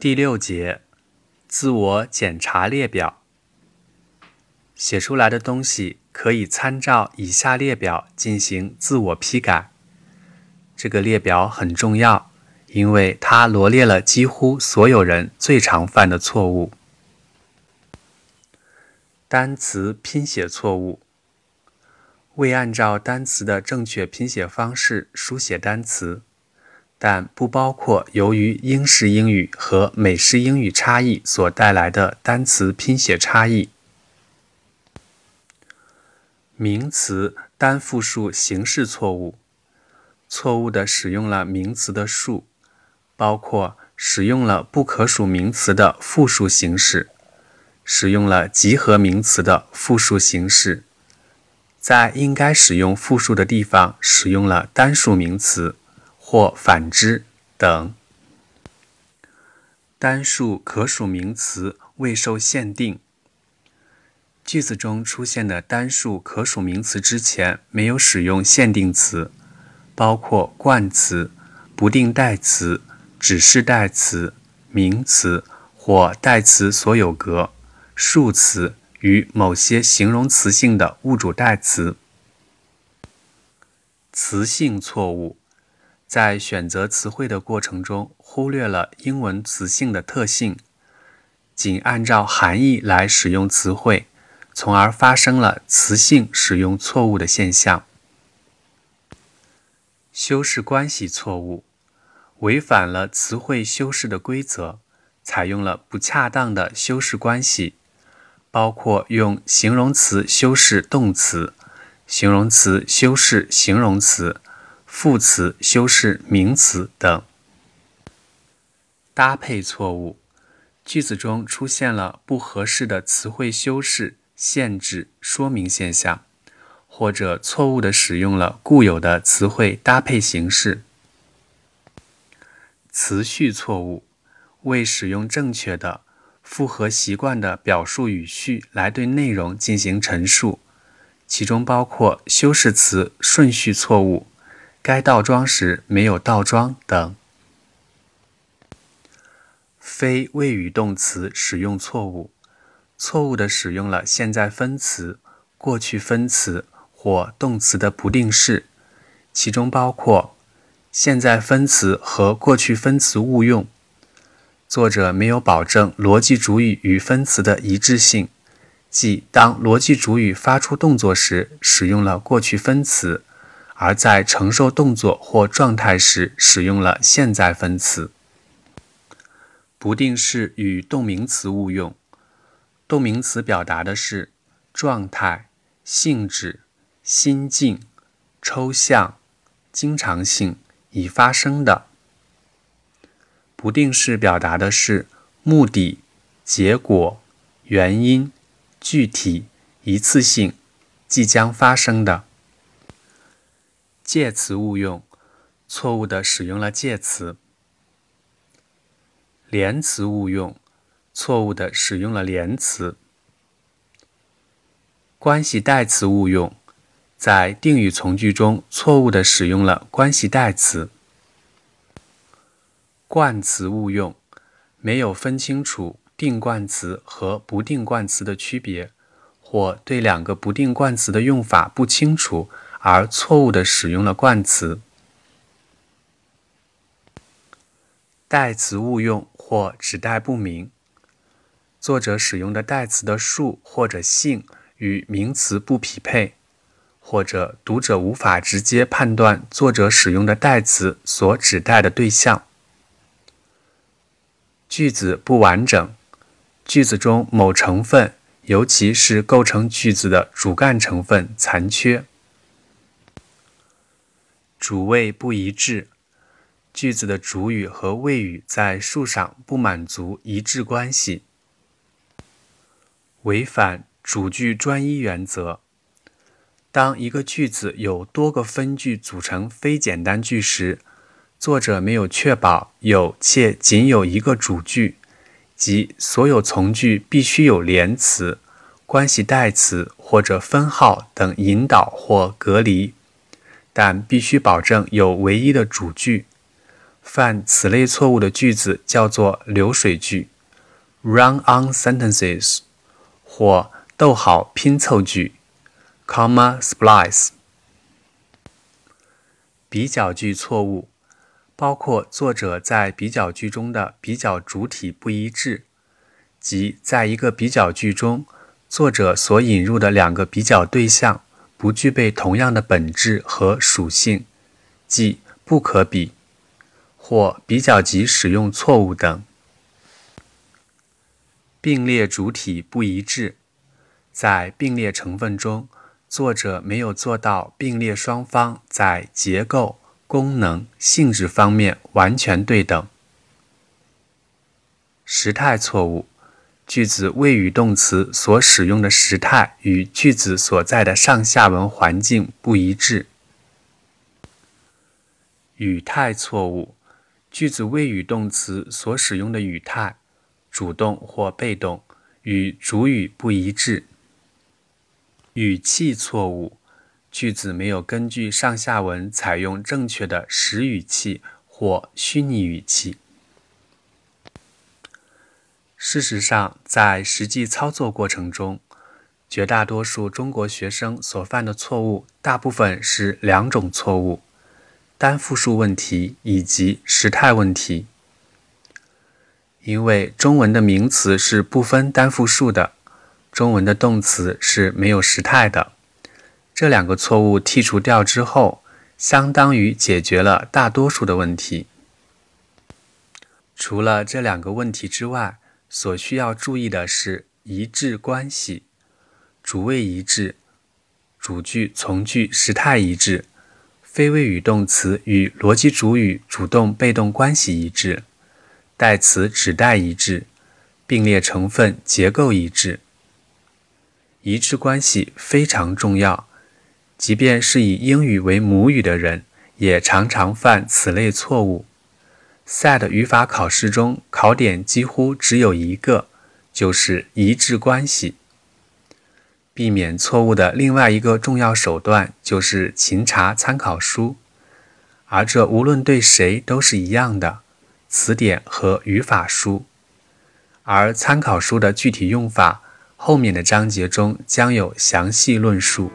第六节，自我检查列表。写出来的东西可以参照以下列表进行自我批改。这个列表很重要，因为它罗列了几乎所有人最常犯的错误。单词拼写错误，未按照单词的正确拼写方式书写单词。但不包括由于英式英语和美式英语差异所带来的单词拼写差异。名词单复数形式错误，错误的使用了名词的数，包括使用了不可数名词的复数形式，使用了集合名词的复数形式，在应该使用复数的地方使用了单数名词。或反之等，单数可数名词未受限定。句子中出现的单数可数名词之前没有使用限定词，包括冠词、不定代词、指示代词、名词或代词所有格、数词与某些形容词性的物主代词。词性错误。在选择词汇的过程中，忽略了英文词性的特性，仅按照含义来使用词汇，从而发生了词性使用错误的现象。修饰关系错误，违反了词汇修饰的规则，采用了不恰当的修饰关系，包括用形容词修饰动词，形容词修饰形容词。副词修饰名词等搭配错误，句子中出现了不合适的词汇修饰、限制、说明现象，或者错误的使用了固有的词汇搭配形式。词序错误，未使用正确的、符合习惯的表述语序来对内容进行陈述，其中包括修饰词顺序错误。该倒装时没有倒装等，非谓语动词使用错误，错误的使用了现在分词、过去分词或动词的不定式，其中包括现在分词和过去分词误用。作者没有保证逻辑主语与分词的一致性，即当逻辑主语发出动作时，使用了过去分词。而在承受动作或状态时，使用了现在分词。不定式与动名词误用。动名词表达的是状态、性质、心境、抽象、经常性、已发生的。不定式表达的是目的、结果、原因、具体、一次性、即将发生的。介词误用，错误的使用了介词；连词误用，错误的使用了连词；关系代词误用，在定语从句中错误的使用了关系代词；冠词误用，没有分清楚定冠词和不定冠词的区别，或对两个不定冠词的用法不清楚。而错误的使用了冠词，代词误用或指代不明。作者使用的代词的数或者性与名词不匹配，或者读者无法直接判断作者使用的代词所指代的对象。句子不完整，句子中某成分，尤其是构成句子的主干成分残缺。主谓不一致，句子的主语和谓语在数上不满足一致关系，违反主句专一原则。当一个句子有多个分句组成非简单句时，作者没有确保有且仅有一个主句，即所有从句必须有连词、关系代词或者分号等引导或隔离。但必须保证有唯一的主句，犯此类错误的句子叫做流水句。（run-on sentences） 或逗号拼凑句。（comma splice）。比较句错误包括作者在比较句中的比较主体不一致，即在一个比较句中，作者所引入的两个比较对象不具备同样的本质和属性，即不可比。或比较级使用错误等，并列主体不一致，在并列成分中，作者没有做到并列双方在结构、功能、性质方面完全对等。时态错误，句子谓语动词所使用的时态与句子所在的上下文环境不一致。语态错误。句子谓语动词所使用的语态，主动或被动，与主语不一致。语气错误，句子没有根据上下文采用正确的实语气或虚拟语气。事实上，在实际操作过程中，绝大多数中国学生所犯的错误，大部分是两种错误。单复数问题以及时态问题，因为中文的名词是不分单复数的，中文的动词是没有时态的。这两个错误剔除掉之后，相当于解决了大多数的问题。除了这两个问题之外，所需要注意的是一致关系，主谓一致，主句从句时态一致。非谓语动词与逻辑主语主动被动关系一致，代词指代一致，并列成分结构一致。一致关系非常重要，即便是以英语为母语的人，也常常犯此类错误。SAT 语法考试中考点几乎只有一个，就是一致关系。避免错误的另外一个重要手段就是勤查参考书，而这无论对谁都是一样的，词典和语法书。而参考书的具体用法，后面的章节中将有详细论述。